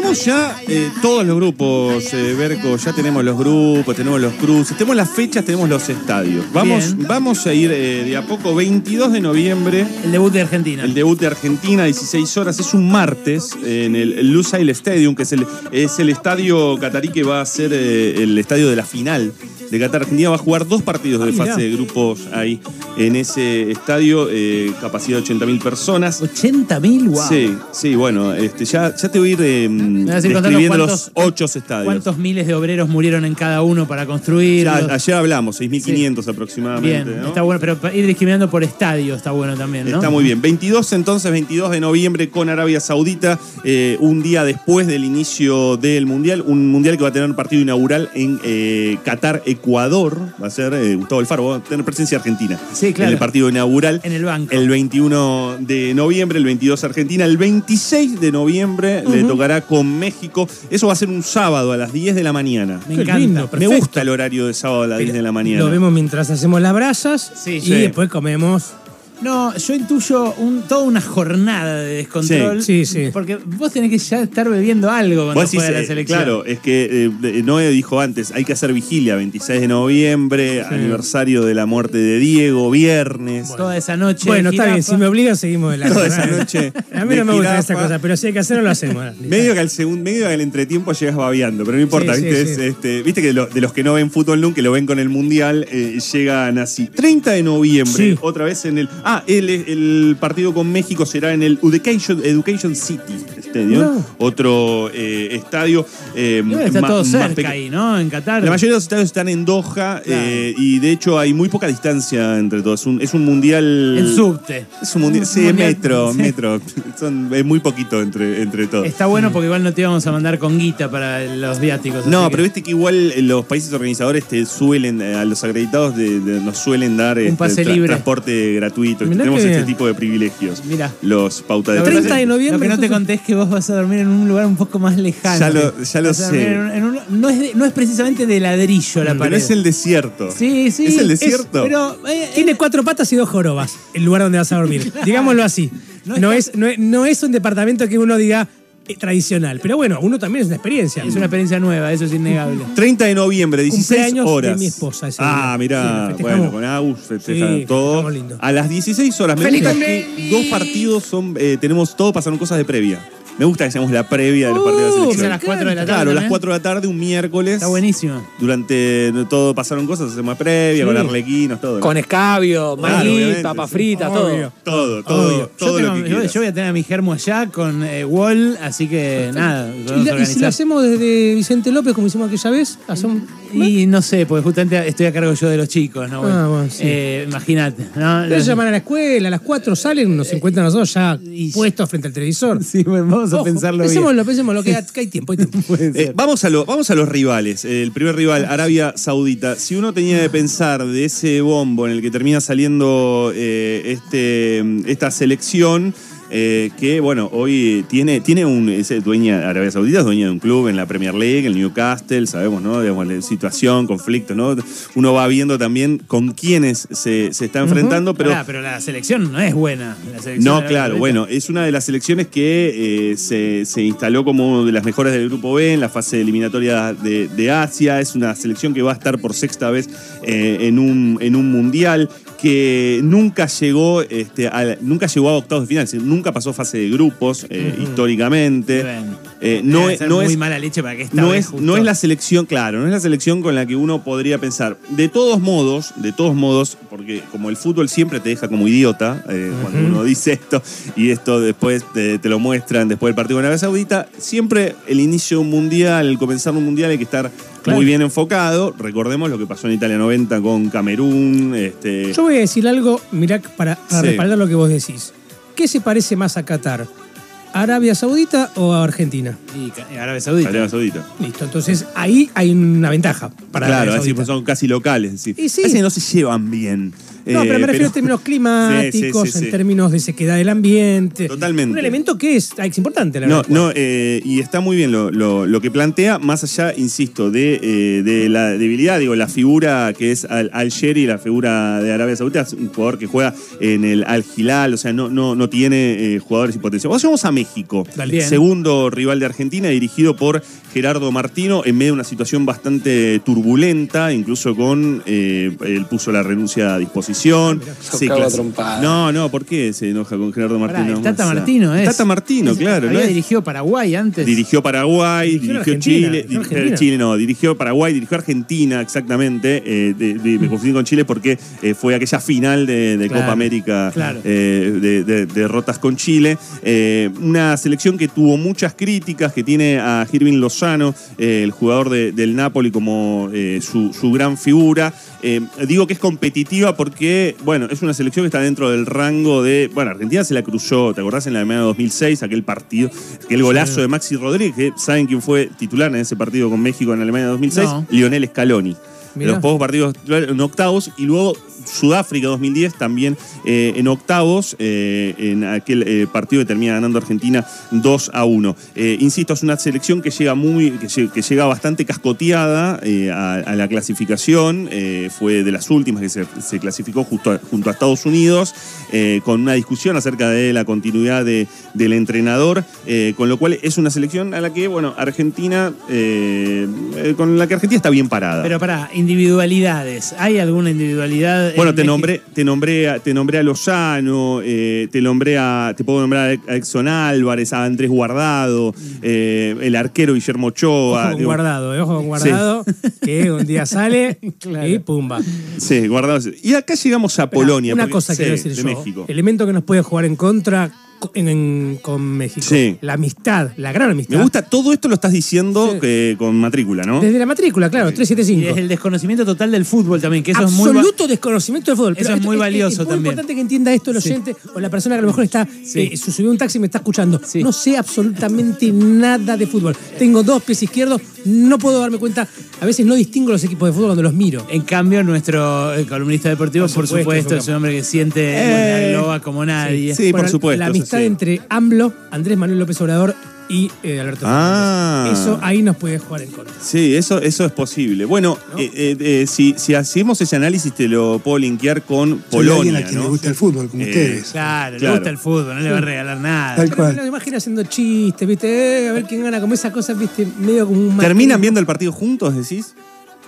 tenemos ya eh, todos los grupos, eh, Berco, ya tenemos los grupos, tenemos los cruces, tenemos las fechas, tenemos los estadios. Vamos, Bien. vamos a ir eh, de a poco, 22 de noviembre, El debut de Argentina. el debut de Argentina, 16 horas, es un martes en el Lusail Stadium, que es el, es el estadio catarí que va a ser el estadio de la final de Qatar. Argentina va a jugar dos partidos de Ah, fase de grupos ahí en ese estadio, eh, capacidad de 80.000 personas. 80.000, wow. Sí, sí, bueno, este, ya, ya te voy a ir eh, describiendo los ocho estadios. ¿Cuántos miles de obreros murieron en cada uno para construir? Ya, ayer hablamos, 6.500 Bien, aproximadamente. ¿no? está bueno, pero ir discriminando por estadio está bueno también, ¿no? Está muy bien. 22 entonces, 22 de noviembre con Arabia Saudita, eh, un día después del inicio del Mundial, un Mundial que va a tener partido inaugural en Qatar, Ecuador, va a ser eh, Gustavo Alfaro, va a tener presencia argentina Sí, claro. en el partido inaugural. En el banco. El 21 de noviembre, el 22 Argentina, el 26 de noviembre le tocará con México. Eso va a ser un sábado a las 10 de la mañana. Me Qué encanta. lindo, Me gusta el horario de sábado a las 10 de la mañana. Lo vemos mientras hacemos las brasas Sí, y sí. después comemos. No, yo intuyo un- toda una jornada de descontrol. Sí, sí, sí. Porque vos tenés que ya estar bebiendo algo cuando Vos decís, juega la eh, selección. claro, es que eh, Noé dijo antes, hay que hacer vigilia, 26 de noviembre, aniversario de la muerte de Diego, viernes. Toda esa noche. Bueno, está bien, si me obligan seguimos de la Toda esa noche A mí no me gusta jirafa. esa cosa, pero si hay que hacerlo, lo hacemos. Medio que al segundo, medio que al entretiempo llegas babeando, pero no importa, Sí, ¿viste? sí. Es, este, viste que lo- de los que no ven fútbol nunca, que lo ven con el mundial, eh, llegan así. 30 de noviembre, Sí. otra vez en el. Ah, el, el partido con México será en el Education, Education City Stadium, No. otro eh, estadio. eh, está todo cerca ahí, ¿no? En Qatar. La mayoría de los estadios están en Doha eh, y de hecho hay muy poca distancia entre todos. Es un, es un mundial. El subte. Es un mundial. Un Sí, mundial, metro, sí. metro. Son, es muy poquito entre, entre todos. Está bueno porque igual no te íbamos a mandar con guita para los viáticos. No, pero que- viste que igual eh, los países organizadores te suelen, a los acreditados de- de- nos suelen dar este, pase libre. transporte gratuito. Mirá Tenemos este tipo de privilegios. Mira. Los pauta de Lo que 30 de noviembre. Lo que no te conté es que vos vas a dormir en un lugar un poco más lejano. Ya lo- ya lo sé. dormir en un- en un- no, es de- no es precisamente de ladrillo la Pero pared. es el desierto. Sí, sí. Es el desierto. pero eh, Tiene cuatro patas y dos jorobas, el lugar donde vas a dormir. Digámoslo así. No es, no, es, no es un departamento que uno diga eh, tradicional. Pero bueno, uno también es una experiencia. es una experiencia nueva, eso es innegable. 30 de noviembre, 16 Cumpleaños de horas. mi esposa ese Ah, día. mirá, Sí, bueno, con Agus festejan Sí, todo. festejamos lindo. A las 16 horas, me ¡Feliz gusta que dos partidos son, eh, tenemos, todo pasaron cosas de previa. Me gusta que hacemos la previa de los partidos de la Uh, selección. Es a las 4 de la tarde. Claro, a las también. 4 de la tarde, un miércoles. Está buenísimo. Durante todo pasaron cosas, hacemos previa, Sí. con arlequinos, todo. Con escabio, maní, obviamente, papa sí. frita, Obvio. todo. todo, todo, Obvio. todo yo, tengo- lo que yo- quieras. yo voy a tener a mi germo allá con eh, Wall, así que nada. Y, vamos a la- y si organizar. lo hacemos desde Vicente López, como hicimos aquella vez, hacemos. Y no sé, porque justamente estoy a cargo yo de los chicos, ¿no? Ah, bueno, sí. Eh, Imagínate, ¿no? Ellos llaman a la escuela, a las 4 salen, nos encuentran nosotros ya Y- puestos frente al televisor. Sí, bueno, vamos a Ojo, pensarlo bien. pensémoslo, pensémoslo, que, que hay tiempo, hay tiempo. Eh, vamos, a lo- vamos a los rivales. El primer rival, Arabia Saudita. Si uno tenía de pensar de ese bombo en el que termina saliendo eh, este, esta selección, eh, que bueno, hoy tiene, tiene un. Es dueña, Arabia Saudita es dueña de un club en la Premier League, el Newcastle, sabemos, ¿no? Digamos, la situación, conflicto, ¿no? Uno va viendo también con quiénes se, se está enfrentando, pero. Pará, pero la selección no es buena. la No, claro, bueno, es una de las selecciones que eh, se, se instaló como una de las mejores del Grupo B en la fase eliminatoria de, de Asia. Es una selección que va a estar por sexta vez eh, en, un, en un mundial que nunca llegó, este, a, nunca llegó a octavos de final, es decir, nunca pasó fase de grupos eh, históricamente. Eh, no es, ser no muy es, mala leche para que esta no vez es, justo- no es la selección, claro, no es la selección con la que uno podría pensar. De todos modos, de todos modos, porque como el fútbol siempre te deja como idiota, eh, cuando uno dice esto y esto después te, te lo muestran después del partido con Arabia Saudita, siempre el inicio de un mundial, el comenzar un mundial hay que estar Claro. muy bien enfocado. Recordemos lo que pasó en Italia 90 con Camerún. Este, Yo voy a decir algo, mirá, para, para Sí. respaldar lo que vos decís. ¿Qué se parece más a Qatar? ¿Arabia Saudita o a Argentina? Y ca- Arabia Saudita. Arabia Saudita. Listo, entonces ahí hay una ventaja para claro, Arabia así Saudita. pues son casi locales. es decir, Y sí. Parece que no se llevan bien. No, Eh, pero me refiero en términos climáticos, Sí, sí, sí, en términos de sequedad del ambiente. Totalmente. Un elemento que es, ah, es importante, la No, verdad. no, eh, y está muy bien lo, lo- lo que plantea, más allá, insisto, de, eh, de la debilidad, digo, la figura que es Al, Al Sheri, la figura de Arabia Saudita, es un jugador que juega en el Al Hilal, o sea, no, no, no tiene eh, jugadores y potencia. Vamos vamos a México, Dale. Segundo rival de Argentina, dirigido por Gerardo Martino, en medio de una situación bastante turbulenta, incluso con, eh, él puso la renuncia a disposición. Se clasi-. No, no, ¿por qué se enoja con Gerardo Pará, Martino? el Tata O sea, Martino, ¿es? Tata Martino, claro. Había ¿no es? dirigido Paraguay antes. Dirigió Paraguay, Dirigió Chile, dirigió Argentina. Chile no, dirigió Paraguay, dirigió Argentina, exactamente. eh, de- de- me confundí con Chile porque eh, fue aquella final de, de Claro, Copa América claro. eh, de, de- de derrotas con Chile. Eh, una selección que tuvo muchas críticas, que tiene a Irving Lozano, eh, el jugador de- del Napoli, como eh, su, su gran figura. Eh, digo que es competitiva porque, bueno, es una selección que está dentro del rango de. Bueno, Argentina se la cruzó, ¿te acordás en la Alemania 2006? Aquel partido, aquel golazo de Maxi Rodríguez, que ¿saben quién fue titular en ese partido con México en Alemania 2006? No. Lionel Scaloni. Mirá. Los pocos partidos en octavos y luego Sudáfrica 2010 también eh, en octavos, eh, en aquel eh, partido que termina ganando Argentina 2 a 1. Eh, insisto, es una selección que llega muy, que, lle- que llega bastante cascoteada a, a la clasificación. fue de las últimas que se, se clasificó justo a- junto a Estados Unidos, con una discusión acerca de la continuidad de- del entrenador, con lo cual es una selección a la que, bueno, Argentina, con la que Argentina está bien parada. Pero para individualidades, ¿hay alguna individualidad? en Bueno, te México? nombré, te nombré, a- te nombré a Lozano, eh, te nombré a, te puedo nombrar a Exxon Álvarez, a Andrés Guardado, eh, el arquero Guillermo Ochoa. Ojo con digo, guardado, eh, ojo con guardado, que un día sale y pumba. Sí, Guardado. Y acá llegamos a Polonia. Una porque- cosa sí, quiero decir de yo. México. Elemento que nos puede jugar en contra co- en- en- con México. Sí. La amistad, la gran amistad. Me gusta, todo esto lo estás diciendo Sí. que- con matrícula, ¿no? Desde la matrícula, claro, Y 375. desde el desconocimiento total del fútbol también, que eso es muy. Absoluto desconocimiento del fútbol. Eso es muy valioso Es muy también. importante que entienda esto el Sí. oyente o la persona que a lo mejor está Sí. eh, se subió un taxi y me está escuchando. Sí. No sé absolutamente nada de fútbol. Tengo dos pies izquierdos, no puedo darme cuenta. A veces no distingo los equipos de fútbol cuando los miro. En cambio, nuestro eh, columnista deportivo, Por por supuesto, es un hombre que siente Eh. la globa como nadie. Sí, por Bueno, supuesto, La sí. entre AMLO, Andrés Manuel López Obrador y eh, Alberto Ah. Fernández. Eso ahí nos puede jugar en contra. Sí, eso, eso es posible. Bueno, eh, eh, eh, si, si hacemos ese análisis, te lo puedo linkear con Polonia. alguien a quien ¿no? le gusta el fútbol, como Eh, ustedes. Claro, Claro. le gusta el fútbol, no le va a regalar nada. Tal Pero cual. me lo imagino haciendo chistes, ¿viste? Eh, a ver quién gana, como esas cosas, ¿viste? Medio como un. ¿Terminan viendo el partido juntos, decís?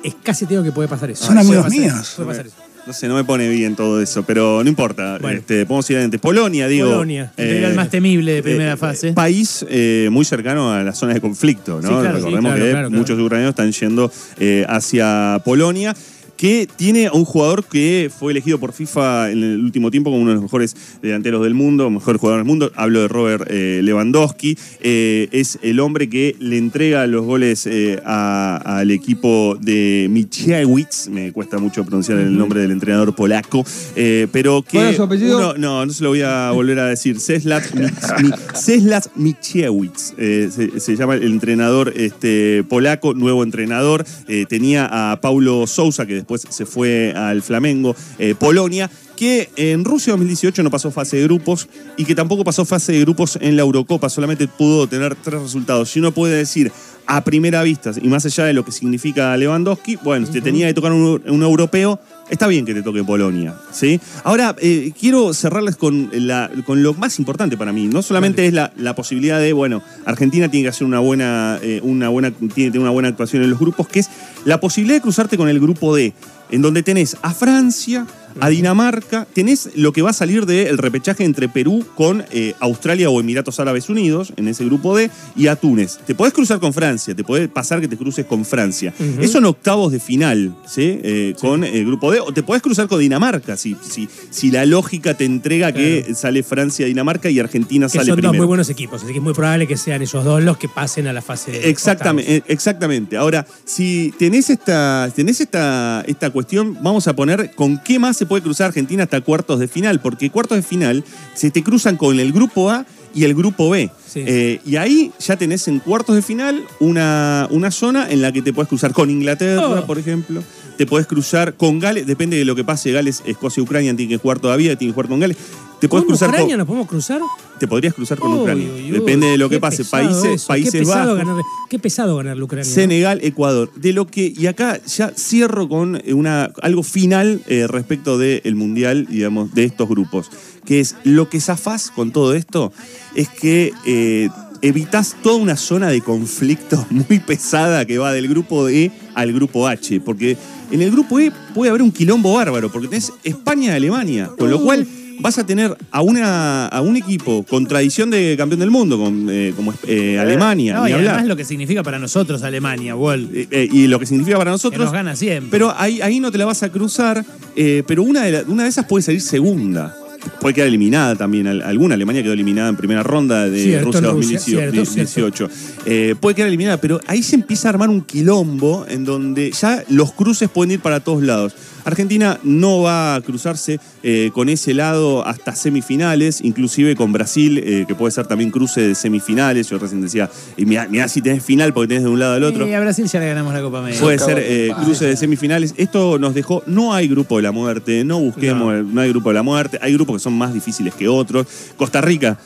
Es casi tengo que puede pasar eso. Son amigos míos. Puede pasar eso. No sé, no me pone bien todo eso, pero no importa. Bueno. Este, podemos ir adelante. Polonia, digo. Polonia. El rival más temible de primera eh, fase. País eh, muy cercano a las zonas de conflicto, ¿no? Sí, claro, Recordemos sí, claro, que claro, muchos ucranianos están yendo eh, hacia Polonia. Que tiene a un jugador que fue elegido por FIFA en el último tiempo como uno de los mejores delanteros del mundo, mejor jugador del mundo. Hablo de Robert eh, Lewandowski. Eh, es el hombre que le entrega los goles eh, al equipo de Michiewicz. Me cuesta mucho pronunciar el nombre del entrenador polaco. pero que. ¿Cuál es su apellido? uno- no, no se lo voy a volver a decir. Ceslat Michiewicz. se, se llama el entrenador este, polaco, nuevo entrenador. Tenía a Paulo Sousa, que después se fue al Flamengo, eh, Polonia. Que en Rusia 2018 no pasó fase de grupos y que tampoco pasó fase de grupos en la Eurocopa, solamente pudo tener tres resultados. Y uno puede decir, a primera vista, y más allá de lo que significa Lewandowski, bueno, si te tenía que tocar un, un europeo, está bien que te toque Polonia. ¿sí? Ahora, eh, quiero cerrarles con, la- con lo más importante para mí. No solamente es la, la posibilidad de, bueno, Argentina tiene que hacer una buena, eh, una buena, tiene que tener una buena actuación en los grupos, que es la posibilidad de cruzarte con el grupo D, en donde tenés a Francia, a Dinamarca, tenés lo que va a salir del repechaje entre Perú con eh, Australia o Emiratos Árabes Unidos en ese grupo D y a Túnez. Te podés cruzar con Francia, te puede pasar que te cruces con Francia. Ujú. Eso en octavos de final, ¿sí? Eh, Con el grupo D. O te podés cruzar con Dinamarca, si, si, si la lógica te entrega que sale Francia, Dinamarca y Argentina Que sale son dos primero. muy buenos equipos, así que es muy probable que sean ellos dos los que pasen a la fase de Exactamente, eh, exactamente. Ahora, si tenés esta, tenés esta, esta cuestión, vamos a poner con qué más se puede cruzar Argentina hasta cuartos de final, porque cuartos de final se te cruzan con el grupo A y el grupo B. Sí. Eh, y ahí ya tenés en cuartos de final una, una zona en la que te puedes cruzar con Inglaterra, Oh. por ejemplo. Te podés cruzar con Gales, depende de lo que pase. Gales, Escocia y Ucrania tienen que jugar todavía, tienen que jugar con Gales. Te podés ¿Con cruzar Ucrania con, nos podemos cruzar? te podrías cruzar con Ucrania. depende de lo que pase. Países, eso, Países qué pesado Bajos. ganar- qué pesado ganarle a Ucrania. Senegal, Ecuador. De lo que, y acá ya cierro con una, algo final eh, respecto del Mundial, digamos, de estos grupos. Que es lo que zafás con todo esto es que eh, evitas toda una zona de conflicto muy pesada que va del grupo E al grupo H. Porque en el grupo E puede haber un quilombo bárbaro, porque tenés España y Alemania. Con lo cual vas a tener a, una, a un equipo con tradición de campeón del mundo, con, eh, como eh, Alemania. No, ni y hablar. además lo que significa para nosotros Alemania, Wall. Eh, eh, y lo que significa para Que nosotros. nos gana siempre. Pero ahí, ahí no te la vas a cruzar, eh, pero una de, la- una de esas puede salir segunda. Puede quedar eliminada también. al- Alguna Alemania quedó eliminada en primera ronda de Cierto, Rusia en Rusia, 2018. Eh, puede quedar eliminada, pero ahí se empieza a armar un quilombo en donde ya los cruces pueden ir para todos lados. Argentina no va a cruzarse eh, con ese lado hasta semifinales, inclusive con Brasil, eh, que puede ser también cruce de semifinales. Yo recién decía, y mirá, mirá si tenés final porque tenés de un lado al otro. Y a Brasil ya le ganamos la Copa América. Puede ser eh, cruce de semifinales. Esto nos dejó, no hay grupo de la muerte, no busquemos, no. hay grupo de la muerte, hay grupos que son más difíciles que otros. Costa Rica,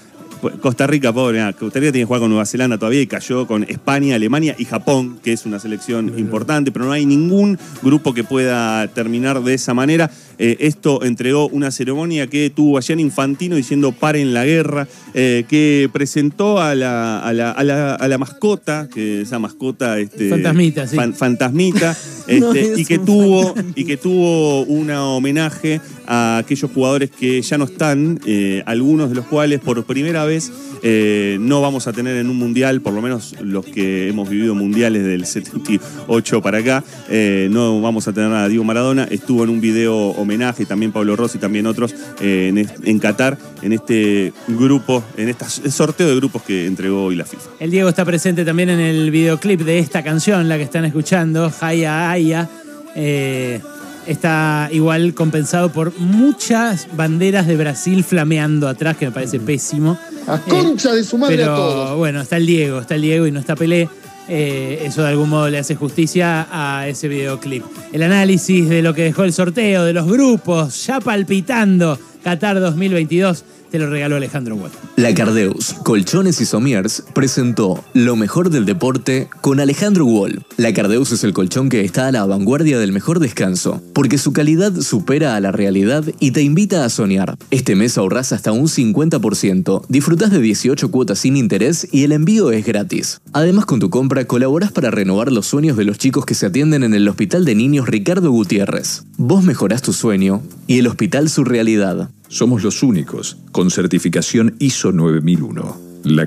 Costa Rica, pobre, ah, Costa Rica tiene que jugar con Nueva Zelanda todavía y cayó con España, Alemania y Japón, que es una selección importante, pero no hay ningún grupo que pueda terminar de esa manera. Eh, esto entregó una ceremonia que tuvo allá en Infantino diciendo paren la guerra, eh, que presentó a la, a la- a la- a la mascota, que esa mascota... Este, Fantasmita, sí. fan- fantasmita este, es y que tuvo y que tuvo un homenaje a aquellos jugadores que ya no están eh, algunos de los cuales por primera vez eh, no vamos a tener en un mundial por lo menos los que hemos vivido mundiales del 78 para acá eh, no vamos a tener a Diego Maradona estuvo en un video homenaje también Pablo Rossi también otros eh, en, Qatar en este grupo en este sorteo de grupos que entregó hoy la FIFA El Diego está presente también en el videoclip de esta canción, la que están escuchando, Haya Haya. Eh, está igual compensado por muchas banderas de Brasil flameando atrás, que me parece pésimo. A concha de su madre Pero a todos. bueno, está el Diego, está el Diego y no está Pelé. Eh, eso de algún modo le hace justicia a ese videoclip. El análisis de lo que dejó el sorteo, de los grupos, ya palpitando Qatar 2022, te lo regaló Alejandro Watt. La Cardeus, Colchones y Somiers presentó Lo mejor del deporte con Alejandro Wall. La Cardeus es el colchón que está a la vanguardia del mejor descanso, porque su calidad supera a la realidad y te invita a soñar. Este mes ahorras hasta un 50%, disfrutas de 18 cuotas sin interés y el envío es gratis. Además, con tu compra colaboras para renovar los sueños de los chicos que se atienden en el Hospital de Niños Ricardo Gutiérrez. Vos mejorás tu sueño y el hospital su realidad. Somos los únicos con certificación ISO 9001. La